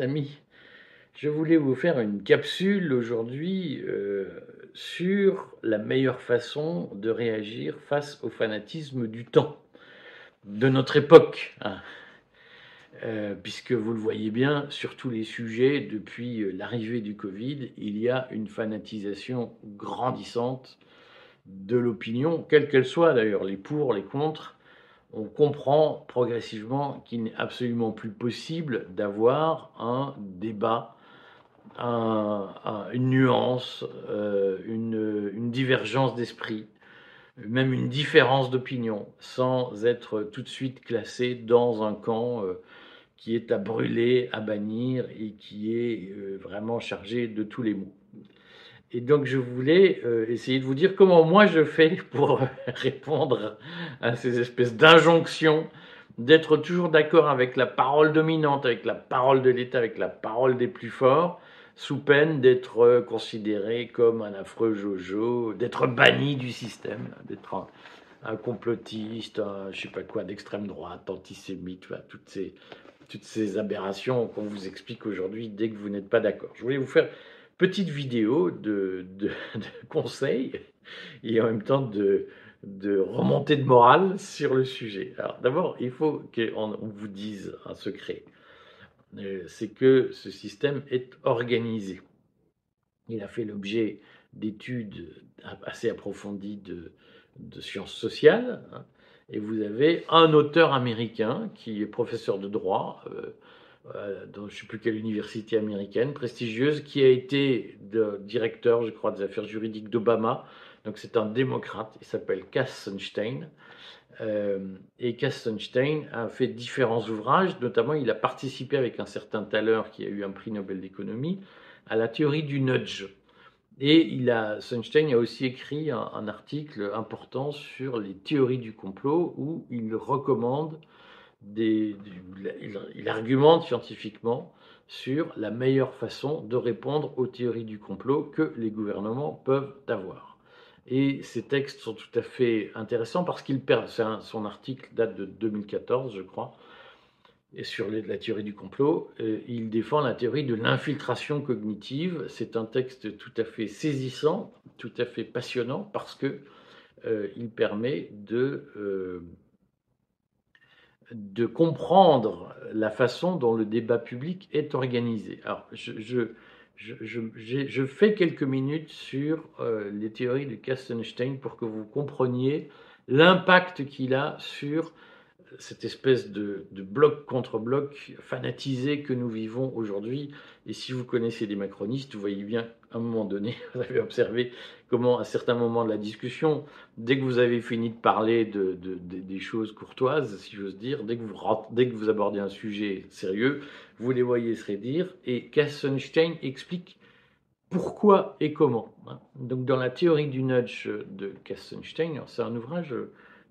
amis, je voulais vous faire une capsule aujourd'hui euh, sur la meilleure façon de réagir face au fanatisme du temps, de notre époque. Hein. Euh, puisque vous le voyez bien, sur tous les sujets, depuis euh, l'arrivée du Covid, il y a une fanatisation grandissante de l'opinion, quelle qu'elle soit d'ailleurs, les pour, les contre. On comprend progressivement qu'il n'est absolument plus possible d'avoir un débat, une nuance, euh, une divergence d'esprit, même une différence d'opinion, sans être tout de suite classé dans un camp qui est à brûler, à bannir et qui est euh, vraiment chargé de tous les maux. Et donc je voulais euh, essayer de vous dire comment moi je fais pour répondre à ces espèces d'injonctions, d'être toujours d'accord avec la parole dominante, avec la parole de l'État, avec la parole des plus forts, sous peine d'être considéré comme un affreux Jojo, d'être banni du système, d'être un, complotiste, un, je sais pas quoi, d'extrême droite, antisémite, toutes ces aberrations qu'on vous explique aujourd'hui dès que vous n'êtes pas d'accord. Je voulais vous faire petite vidéo de, conseils et en même temps de, de remontée de morale sur le sujet. Alors d'abord, il faut qu'on vous dise un secret. Euh, c'est que ce système est organisé. Il a fait l'objet d'études assez approfondies de, de sciences sociales. Hein, et vous avez un auteur américain qui est professeur de droit euh, dans je ne sais plus quelle université américaine prestigieuse, qui a été directeur, je crois, des affaires juridiques d'Obama. Donc c'est un démocrate, il s'appelle Cass Sunstein. Euh, et Cass Sunstein a fait différents ouvrages, notamment il a participé avec un certain Thaler, qui a eu un prix Nobel d'économie, à la théorie du nudge. Et il a, Sunstein a aussi écrit un, article important sur les théories du complot où il recommande, il, argumente scientifiquement sur la meilleure façon de répondre aux théories du complot que les gouvernements peuvent avoir. Et ces textes sont tout à fait intéressants parce qu'il perd, son article date de 2014, je crois, et sur la théorie du complot, euh, il défend la théorie de l'infiltration cognitive. C'est un texte tout à fait saisissant, tout à fait passionnant, parce que euh, il permet de, euh, de comprendre la façon dont le débat public est organisé. Alors, je, je, je, je fais quelques minutes sur les théories de Kastenstein pour que vous compreniez l'impact qu'il a sur cette espèce de, bloc contre bloc fanatisé que nous vivons aujourd'hui. Et si vous connaissez des macronistes, vous voyez bien, à un moment donné, vous avez observé comment, à certains moments de la discussion, dès que vous avez fini de parler de, des choses courtoises, si j'ose dire, dès que, vous, dès que vous abordez un sujet sérieux, vous les voyez se redire. Et Kassenstein explique pourquoi et comment. Hein. Donc, dans la théorie du nudge de Kassenstein, c'est un ouvrage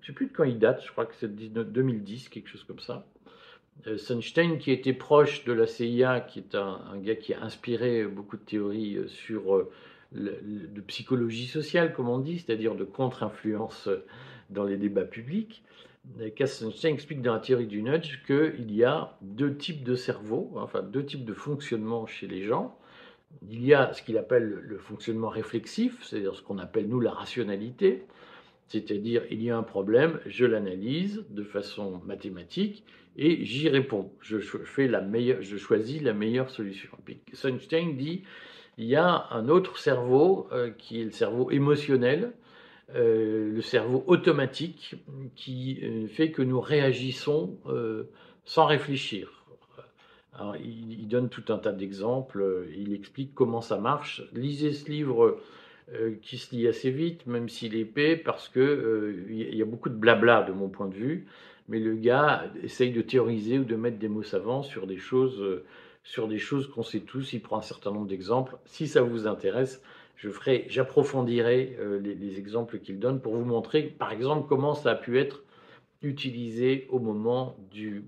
je ne sais plus de quand il date, je crois que c'est 2010, quelque chose comme ça. Euh, Sunstein, qui était proche de la CIA, qui est un, gars qui a inspiré beaucoup de théories euh, sur euh, de psychologie sociale, comme on dit, c'est-à-dire de contre-influence dans les débats publics. Sunstein explique dans la théorie du nudge qu'il y a deux types de cerveau, enfin deux types de fonctionnement chez les gens. Il y a ce qu'il appelle le fonctionnement réflexif, c'est-à-dire ce qu'on appelle nous la rationalité, c'est-à-dire, il y a un problème, je l'analyse de façon mathématique et j'y réponds. Je, fais la meilleure, je choisis la meilleure solution. Sunstein dit, il y a un autre cerveau euh, qui est le cerveau émotionnel, euh, le cerveau automatique, qui euh, fait que nous réagissons sans réfléchir. Alors, il, donne tout un tas d'exemples, il explique comment ça marche. Lisez ce livre qui se lit assez vite, même s'il est épais, parce qu'il euh, y a beaucoup de blabla de mon point de vue, mais le gars essaye de théoriser ou de mettre des mots savants sur des choses, euh, sur choses qu'on sait tous. Il prend un certain nombre d'exemples. Si ça vous intéresse, je ferai, j'approfondirai les, exemples qu'il donne pour vous montrer, par exemple, comment ça a pu être utilisé au moment du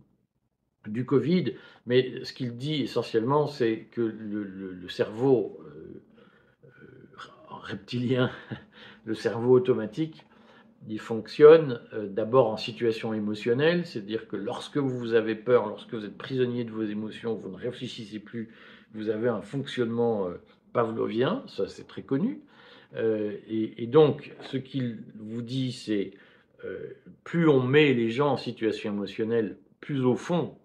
du Covid, mais ce qu'il dit essentiellement, c'est que le, cerveau reptilien, le cerveau automatique, il fonctionne euh, d'abord en situation émotionnelle, c'est-à-dire que lorsque vous avez peur, lorsque vous êtes prisonnier de vos émotions, vous ne réfléchissez plus, vous avez un fonctionnement euh, pavlovien, ça c'est très connu. Euh, et, donc, ce qu'il vous dit, c'est plus on met les gens en situation émotionnelle, plus au fond,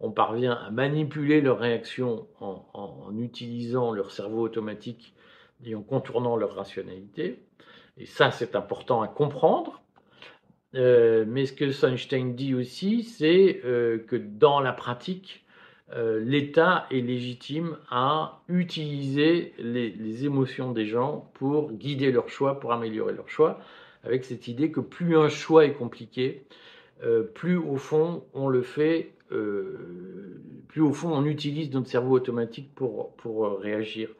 on parvient à manipuler leurs réactions en utilisant leur cerveau automatique et en contournant leur rationalité. Et ça, c'est important à comprendre. Euh, mais ce que Sunstein dit aussi, c'est euh, que dans la pratique, euh, l'État est légitime à utiliser les, émotions des gens pour guider leur choix, pour améliorer leur choix, avec cette idée que plus un choix est compliqué, plus au fond on le fait, plus au fond on utilise notre cerveau automatique pour, pour réagir.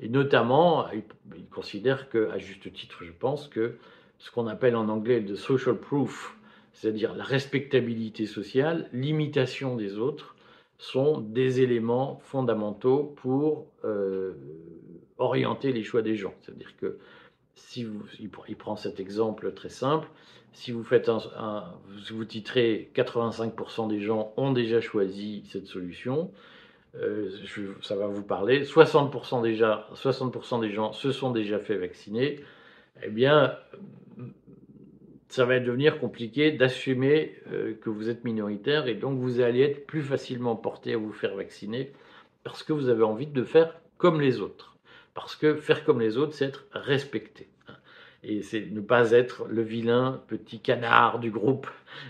Et notamment, il, considère que, à juste titre, je pense, que ce qu'on appelle en anglais le social proof, c'est-à-dire la respectabilité sociale, l'imitation des autres, sont des éléments fondamentaux pour euh, orienter les choix des gens. C'est-à-dire que si vous, il prend cet exemple très simple, si vous faites un, vous titrez 85% des gens ont déjà choisi cette solution, euh, ça va vous parler, 60% déjà, 60% des gens se sont déjà fait vacciner, eh bien, ça va devenir compliqué d'assumer euh, que vous êtes minoritaire et donc vous allez être plus facilement porté à vous faire vacciner parce que vous avez envie de faire comme les autres. Parce que faire comme les autres, c'est être respecté. Et c'est ne pas être le vilain petit canard du groupe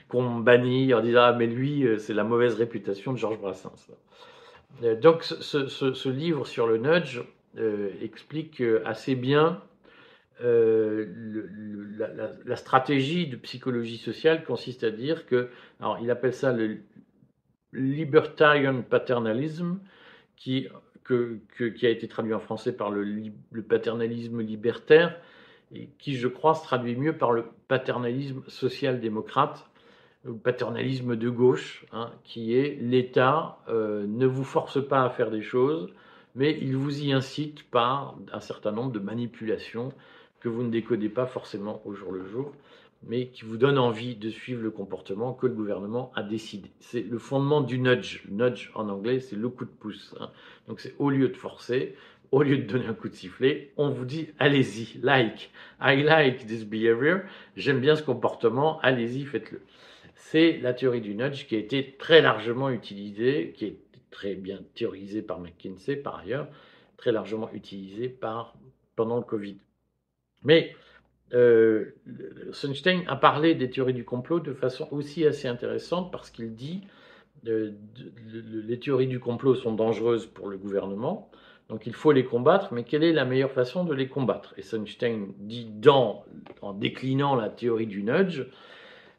qu'on bannit en disant Ah, mais lui, euh, c'est la mauvaise réputation de Georges Brassens. Euh, donc ce, livre sur le nudge euh, explique euh, assez bien la, stratégie de psychologie sociale consiste à dire que, alors il appelle ça le libertarian paternalism, qui, a été traduit en français par le, le paternalisme libertaire, et qui, je crois, se traduit mieux par le paternalisme social-démocrate, paternalisme de gauche, hein, qui est l'État euh, ne vous force pas à faire des choses, mais il vous y incite par un certain nombre de manipulations que vous ne décodez pas forcément au jour le jour, mais qui vous donnent envie de suivre le comportement que le gouvernement a décidé. C'est le fondement du nudge. nudge en anglais, c'est le coup de pouce. Hein. Donc c'est au lieu de forcer, au lieu de donner un coup de sifflet, on vous dit allez-y, like. I like this behavior. J'aime bien ce comportement, allez-y, faites-le c'est la théorie du nudge qui a été très largement utilisée, qui est très bien théorisée par McKinsey par ailleurs, très largement utilisée par, pendant le Covid. Mais euh, Sunstein a parlé des théories du complot de façon aussi assez intéressante parce qu'il dit euh, les théories du complot sont dangereuses pour le gouvernement, donc il faut les combattre, mais quelle est la meilleure façon de les combattre? Et Sunstein dit dans, en déclinant la théorie du nudge,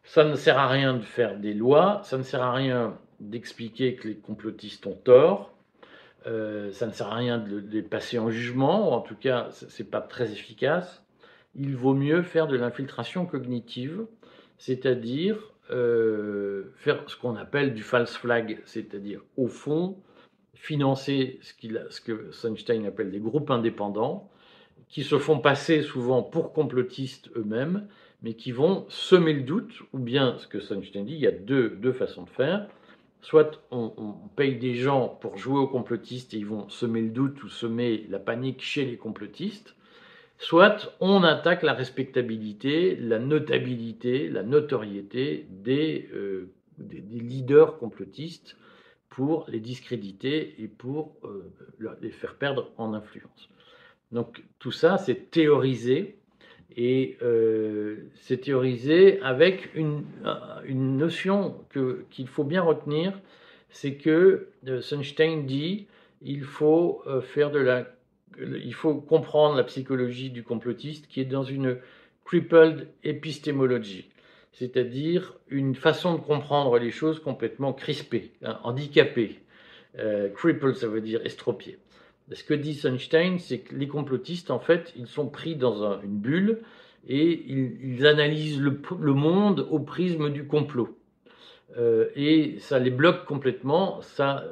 ça ne sert à rien de faire des lois, ça ne sert à rien d'expliquer que les complotistes ont tort, euh, ça ne sert à rien de les passer en jugement, ou en tout cas, ce n'est pas très efficace. Il vaut mieux faire de l'infiltration cognitive, c'est-à-dire euh, faire ce qu'on appelle du false flag, c'est-à-dire au fond financer ce, ce que Sunstein appelle des groupes indépendants, qui se font passer souvent pour complotistes eux-mêmes, mais qui vont semer le doute, ou bien ce que Sunstein dit, il y a deux, deux façons de faire. Soit on, paye des gens pour jouer aux complotistes et ils vont semer le doute ou semer la panique chez les complotistes, soit on attaque la respectabilité, la notabilité, la notoriété des, euh, des, leaders complotistes pour les discréditer et pour euh, les faire perdre en influence. Donc tout ça, c'est théorisé et euh, c'est théorisé avec une, une notion qu'il faut bien retenir, c'est que euh, Sunstein dit il faut euh, faire de la, il faut comprendre la psychologie du complotiste qui est dans une crippled épistémologie, c'est-à-dire une façon de comprendre les choses complètement crispée, hein, handicapée. crippled, ça veut dire estropié. Ce que dit Sunstein, c'est que les complotistes, en fait, ils sont pris dans une bulle et ils, analysent le, monde au prisme du complot. Euh, et ça les bloque complètement, ça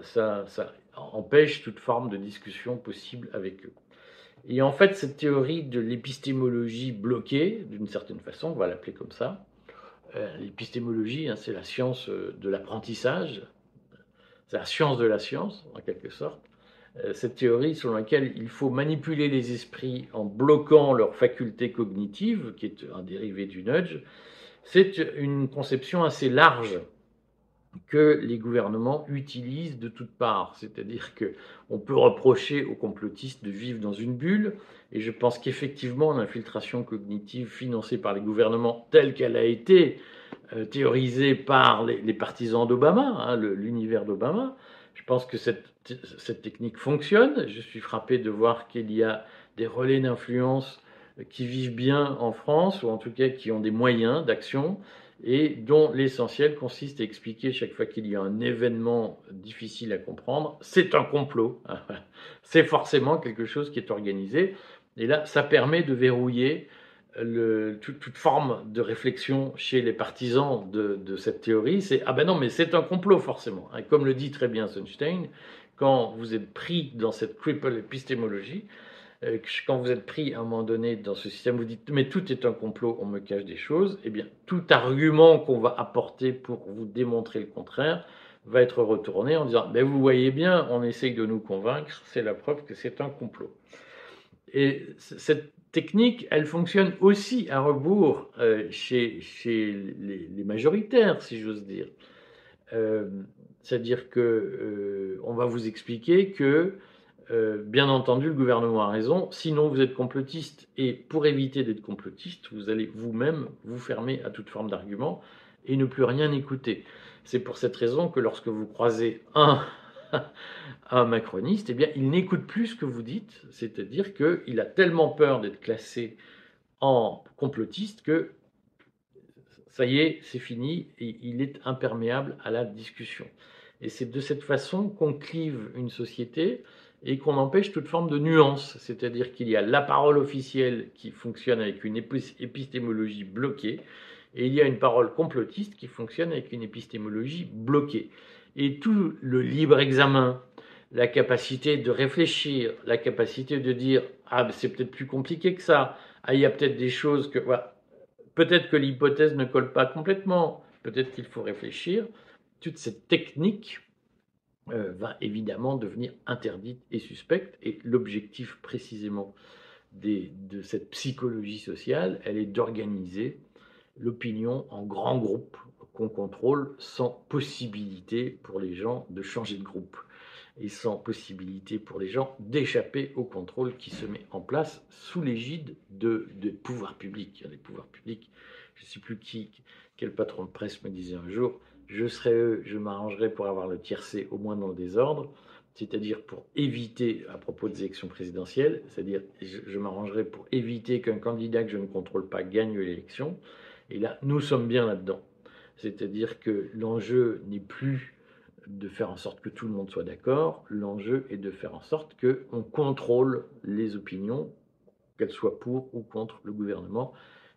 empêche toute forme de discussion possible avec eux. Et en fait, cette théorie de l'épistémologie bloquée, d'une certaine façon, on va l'appeler comme ça, euh, l'épistémologie, hein, c'est la science euh, de l'apprentissage, c'est la science de la science, en quelque sorte. Euh, cette théorie selon laquelle il faut manipuler les esprits en bloquant leurs facultés cognitives, qui est un dérivé du nudge, c'est une conception assez large que les gouvernements utilisent de toutes parts. C'est-à-dire qu'on peut reprocher aux complotistes de vivre dans une bulle, et je pense qu'effectivement l'infiltration cognitive financée par les gouvernements telle qu'elle a été euh, théorisée par les, partisans d'Obama, hein, l'univers d'Obama, je pense que cette, cette technique fonctionne. Je suis frappé de voir qu'il y a des relais d'influence qui vivent bien en France, ou en tout cas qui ont des moyens d'action, et dont l'essentiel consiste à expliquer chaque fois qu'il y a un événement difficile à comprendre, c'est un complot. c'est forcément quelque chose qui est organisé. Et là, ça permet de verrouiller le, toute, forme de réflexion chez les partisans de, cette théorie. C'est ah ben non, mais c'est un complot forcément. Et comme le dit très bien Sunstein, quand vous êtes pris dans cette cripple épistémologie, euh, quand vous êtes pris à un moment donné dans ce système, vous dites mais tout est un complot, on me cache des choses, eh bien tout argument qu'on va apporter pour vous démontrer le contraire va être retourné en disant ben vous voyez bien, on essaye de nous convaincre, c'est la preuve que c'est un complot. Et cette technique, elle fonctionne aussi à rebours euh, chez, chez les, majoritaires, si j'ose dire. Euh, c'est-à-dire que on va vous expliquer que euh, bien entendu, le gouvernement a raison. Sinon, vous êtes complotiste. Et pour éviter d'être complotiste, vous allez vous-même vous fermer à toute forme d'argument et ne plus rien écouter. C'est pour cette raison que lorsque vous croisez un, un macroniste, eh bien, il n'écoute plus ce que vous dites. C'est-à-dire qu'il a tellement peur d'être classé en complotiste que ça y est, c'est fini, il est imperméable à la discussion. Et c'est de cette façon qu'on clive une société et qu'on empêche toute forme de nuance, c'est-à-dire qu'il y a la parole officielle qui fonctionne avec une épistémologie bloquée, et il y a une parole complotiste qui fonctionne avec une épistémologie bloquée. Et tout le libre examen, la capacité de réfléchir, la capacité de dire ah c'est peut-être plus compliqué que ça, ah il y a peut-être des choses que peut-être que l'hypothèse ne colle pas complètement, peut-être qu'il faut réfléchir. Toute cette technique euh, va évidemment devenir interdite et suspecte. Et l'objectif précisément de cette psychologie sociale, elle est d'organiser l'opinion en grands groupes qu'on contrôle sans possibilité pour les gens de changer de groupe et sans possibilité pour les gens d'échapper au contrôle qui se met en place sous l'égide de, de pouvoirs publics. Les pouvoirs publics, je ne sais plus qui, quel patron de presse me disait un jour, je serai eux, je m'arrangerai pour avoir le tiercé au moins dans le désordre, c'est-à-dire pour éviter, à propos des élections présidentielles, c'est-à-dire je, m'arrangerai pour éviter qu'un candidat que je ne contrôle pas gagne l'élection. Et là, nous sommes bien là-dedans. C'est-à-dire que l'enjeu n'est plus de faire en sorte que tout le monde soit d'accord, l'enjeu est de faire en sorte qu'on contrôle les opinions, qu'elles soient pour ou contre le gouvernement.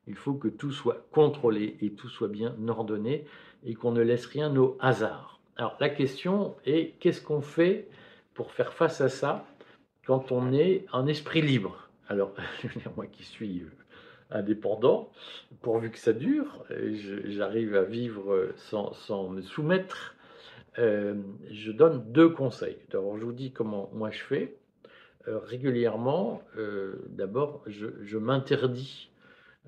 Il faut que tout soit contrôlé et tout soit bien ordonné et qu'on ne laisse rien au hasard. Alors la question est qu'est-ce qu'on fait pour faire face à ça quand on est un esprit libre? Alors, moi qui suis euh, indépendant, pourvu que ça dure, j'arrive à vivre sans, me soumettre, euh, je donne deux conseils. D'abord, je vous dis comment moi je fais. Euh, régulièrement, d'abord, je, m'interdis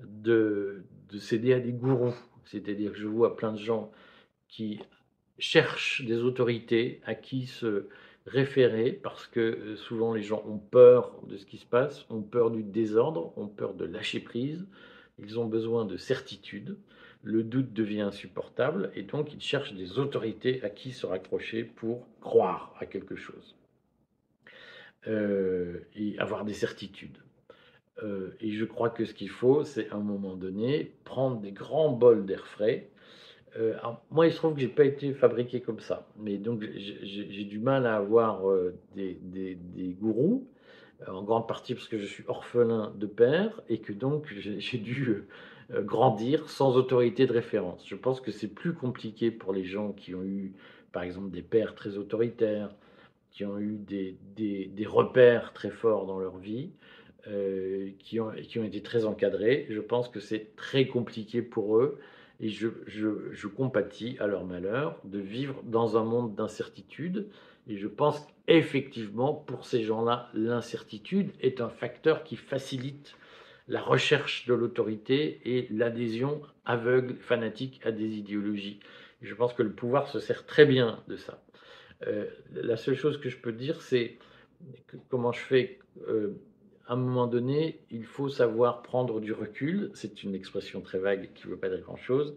de, de, céder à des gourous. C'est-à-dire que je vois plein de gens qui cherchent des autorités à qui se référer parce que euh, souvent les gens ont peur de ce qui se passe, ont peur du désordre, ont peur de lâcher prise, ils ont besoin de certitude, le doute devient insupportable et donc ils cherchent des autorités à qui se raccrocher pour croire à quelque chose euh, et avoir des certitudes. Euh, et je crois que ce qu'il faut, c'est à un moment donné prendre des grands bols d'air frais. Euh, moi, il se trouve que j'ai pas été fabriqué comme ça, mais donc j'ai du mal à avoir des, des, gourous, en grande partie parce que je suis orphelin de père et que donc j'ai dû grandir sans autorité de référence. Je pense que c'est plus compliqué pour les gens qui ont eu, par exemple, des pères très autoritaires, qui ont eu des, des repères très forts dans leur vie. qui, ont, qui ont été très encadrés. Je pense que c'est très compliqué pour eux et je, je, compatis à leur malheur de vivre dans un monde d'incertitude. Et je pense qu'effectivement, pour ces gens-là, l'incertitude est un facteur qui facilite la recherche de l'autorité et l'adhésion aveugle, fanatique à des idéologies. je pense que le pouvoir se sert très bien de ça. Euh, la seule chose que je peux dire, c'est comment je fais. Euh, à un moment donné, il faut savoir prendre du recul. C'est une expression très vague qui ne veut pas dire grand-chose.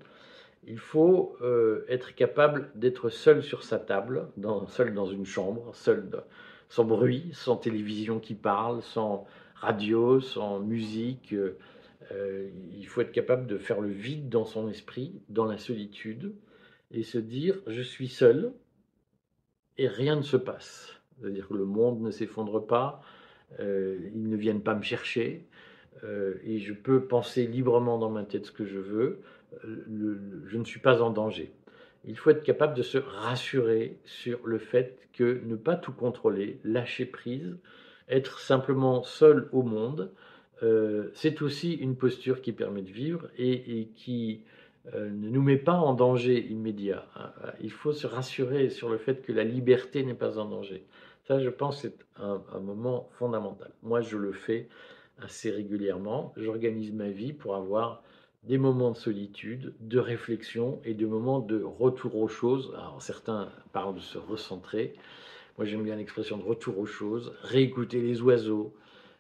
Il faut euh, être capable d'être seul sur sa table, seul dans une chambre, seul, sans bruit, sans télévision qui parle, sans radio, sans musique. Euh, il faut être capable de faire le vide dans son esprit, dans la solitude, et se dire je suis seul et rien ne se passe. C'est-à-dire que le monde ne s'effondre pas, euh, ils ne viennent pas me chercher, euh, et je peux penser librement dans ma tête ce que je veux, je ne suis pas en danger. Il faut être capable de se rassurer sur le fait que ne pas tout contrôler, lâcher prise, être simplement seul au monde, euh, c'est aussi une posture qui permet de vivre et, qui euh, ne nous met pas en danger immédiat. Euh, il faut se rassurer sur le fait que la liberté n'est pas en danger. Ça, je pense, c'est un, un, moment fondamental. Moi, je le fais assez régulièrement. J'organise ma vie pour avoir des moments de solitude, de réflexion et des moments de retour aux choses. Alors, certains parlent de se recentrer. Moi, j'aime bien l'expression de retour aux choses, réécouter les oiseaux,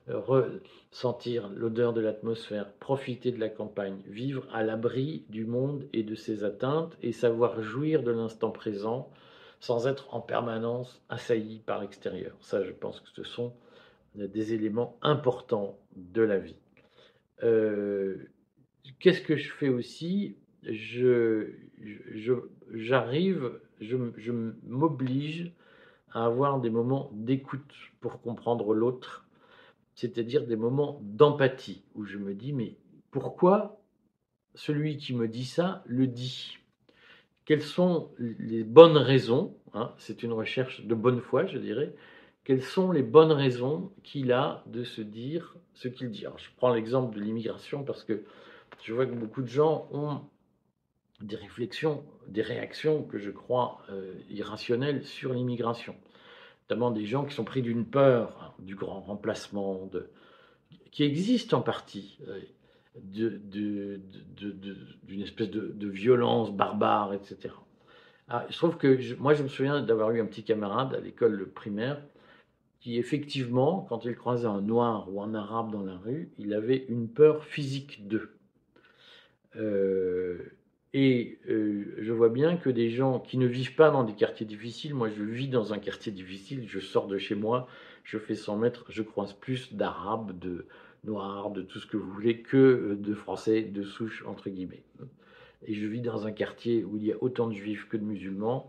euh, ressentir l'odeur de l'atmosphère, profiter de la campagne, vivre à l'abri du monde et de ses atteintes et savoir jouir de l'instant présent sans être en permanence assailli par l'extérieur. Ça, je pense que ce sont des éléments importants de la vie. Euh, qu'est-ce que je fais aussi? Je, J'arrive, je, je m'oblige à avoir des moments d'écoute pour comprendre l'autre, c'est-à-dire des moments d'empathie, où je me dis, mais pourquoi celui qui me dit ça le dit? Quelles sont les bonnes raisons hein, C'est une recherche de bonne foi, je dirais. Quelles sont les bonnes raisons qu'il a de se dire ce qu'il dit? Je prends l'exemple de l'immigration parce que je vois que beaucoup de gens ont des réflexions, des réactions que je crois euh, irrationnelles sur l'immigration. Notamment des gens qui sont pris d'une peur hein, du grand remplacement, qui existe en partie, euh, d'une espèce de, violence barbare, etc. Ah, je trouve que moi, je me souviens d'avoir eu un petit camarade à l'école primaire qui, effectivement, quand il croisait un noir ou un arabe dans la rue, il avait une peur physique d'eux. Euh, et euh, je vois bien que des gens qui ne vivent pas dans des quartiers difficiles, moi je vis dans un quartier difficile, je sors de chez moi, je fais 100 mètres, je croise plus d'arabes, de noirs, de tout ce que vous voulez, que euh, de français de souche, entre guillemets. Et je vis dans un quartier où il y a autant de juifs que de musulmans,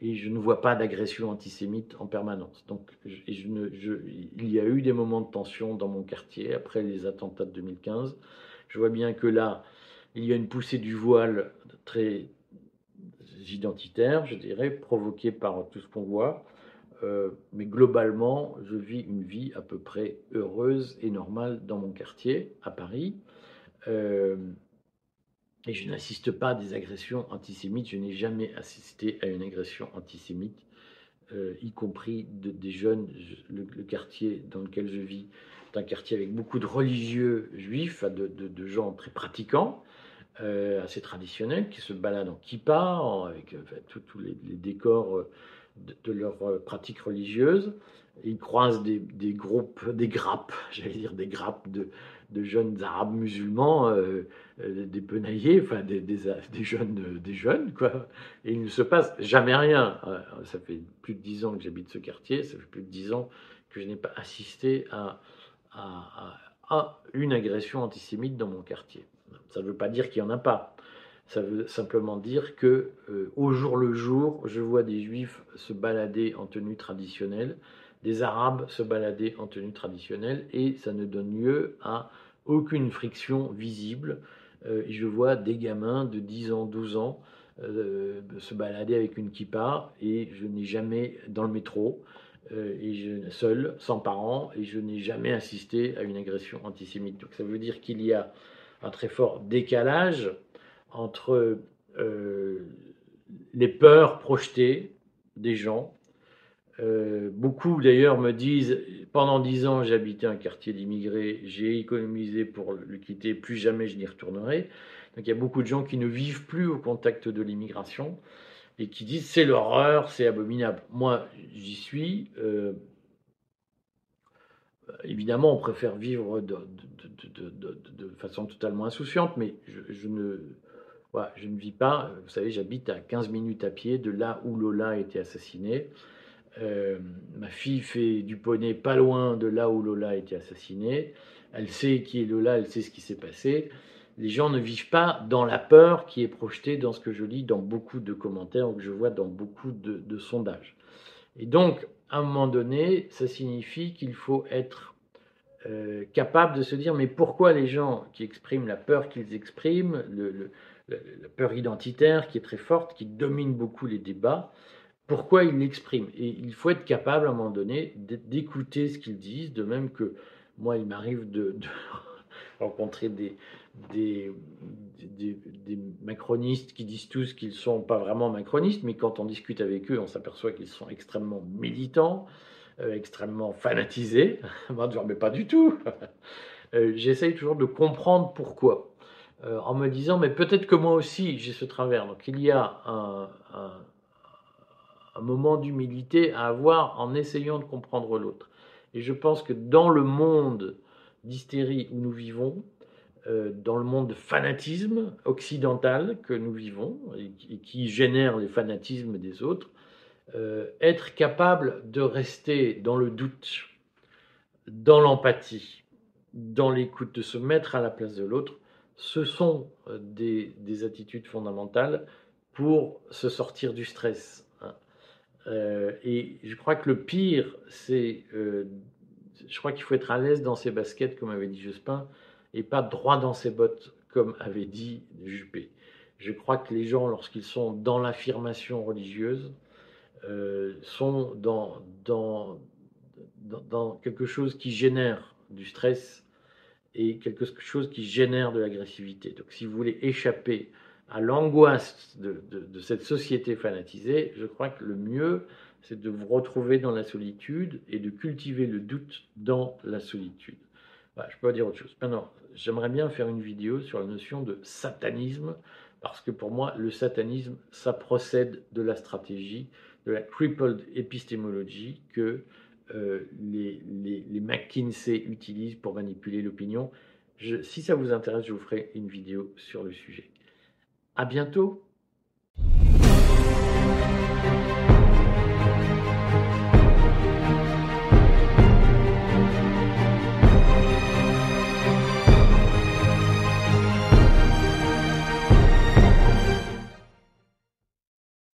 et je ne vois pas d'agression antisémite en permanence. Donc il y a eu des moments de tension dans mon quartier après les attentats de 2015. Je vois bien que là, il y a une poussée du voile très identitaire, je dirais, provoquée par tout ce qu'on voit. Euh, mais globalement, je vis une vie à peu près heureuse et normale dans mon quartier, à Paris. Euh, et je n'assiste pas à des agressions antisémites. Je n'ai jamais assisté à une agression antisémite, euh, y compris de, des jeunes. le, quartier dans lequel je vis est un quartier avec beaucoup de religieux juifs, de gens très pratiquants. Euh, assez traditionnels qui se baladent en kippa, avec euh, tous les, décors euh, de, leurs pratiques religieuses. Ils croisent des, groupes, des grappes, j'allais dire des grappes de, jeunes arabes musulmans, des penaillés, enfin des, jeunes, des jeunes, quoi. Et il ne se passe jamais rien. ça fait plus de dix ans que j'habite ce quartier, ça fait plus de dix ans que je n'ai pas assisté à une agression antisémite dans mon quartier. Ça ne veut pas dire qu'il n'y en a pas. Ça veut simplement dire que euh, au jour le jour, je vois des juifs se balader en tenue traditionnelle, des arabes se balader en tenue traditionnelle, et ça ne donne lieu à aucune friction visible. Euh, je vois des gamins de 10 ans, 12 ans euh, se balader avec une kippa, et je n'ai jamais dans le métro, seul, sans parents, et je n'ai jamais assisté à une agression antisémite. Donc ça veut dire qu'il y a un très fort décalage entre les peurs projetées des gens. Euh, beaucoup d'ailleurs me disent, pendant dix ans habité un quartier d'immigrés, j'ai économisé pour le quitter, plus jamais je n'y retournerai. Donc il y a beaucoup de gens qui ne vivent plus au contact de l'immigration et qui disent c'est l'horreur, c'est abominable. Moi j'y suis. Euh, évidemment on préfère vivre de, façon totalement insouciante, mais je ne je ne vis pas, vous savez, j'habite à 15 minutes à pied de là où Lola a été assassinée. Euh, ma fille fait du poney pas loin de là où Lola a été assassinée. Elle sait qui est Lola, elle sait ce qui s'est passé. Les gens ne vivent pas dans la peur qui est projetée dans ce que je lis dans beaucoup de commentaires ou que je vois dans beaucoup de, sondages. Et donc, à un moment donné, ça signifie qu'il faut être euh, capable de se dire mais pourquoi les gens qui expriment la peur qu'ils expriment, la peur identitaire qui est très forte, qui domine beaucoup les débats, pourquoi ils l'expriment? Et il faut être capable à un moment donné d'écouter ce qu'ils disent, de même que moi, il m'arrive de, rencontrer des, macronistes qui disent tous qu'ils ne sont pas vraiment macronistes, mais quand on discute avec eux, on s'aperçoit qu'ils sont extrêmement militants, euh, extrêmement fanatisés. Moi, je mais pas du tout. euh, J'essaye toujours de comprendre pourquoi. Euh, en me disant, mais peut-être que moi aussi j'ai ce travers. Donc il y a un, moment d'humilité à avoir en essayant de comprendre l'autre. Et je pense que dans le monde d'hystérie où nous vivons, euh, dans le monde de fanatisme occidental que nous vivons et, qui génère les fanatismes des autres, euh, être capable de rester dans le doute, dans l'empathie, dans l'écoute, de se mettre à la place de l'autre, ce sont euh, des, attitudes fondamentales pour se sortir du stress. Hein. Et je crois que le pire, c'est, je crois qu'il faut être à l'aise dans ses baskets, comme avait dit Jospin, et pas droit dans ses bottes, comme avait dit Juppé. Je crois que les gens, lorsqu'ils sont dans l'affirmation religieuse, sont dans, dans, dans quelque chose qui génère du stress et quelque chose qui génère de l'agressivité. Donc si vous voulez échapper à l'angoisse de, cette société fanatisée, je crois que le mieux, c'est de vous retrouver dans la solitude et de cultiver le doute dans la solitude. je peux pas dire autre chose. Maintenant, j'aimerais bien faire une vidéo sur la notion de satanisme, parce que pour moi, le satanisme, ça procède de la stratégie, de la crippled épistémologie que euh, les, les, McKinsey utilisent pour manipuler l'opinion. Si ça vous intéresse, je vous ferai une vidéo sur le sujet. À bientôt.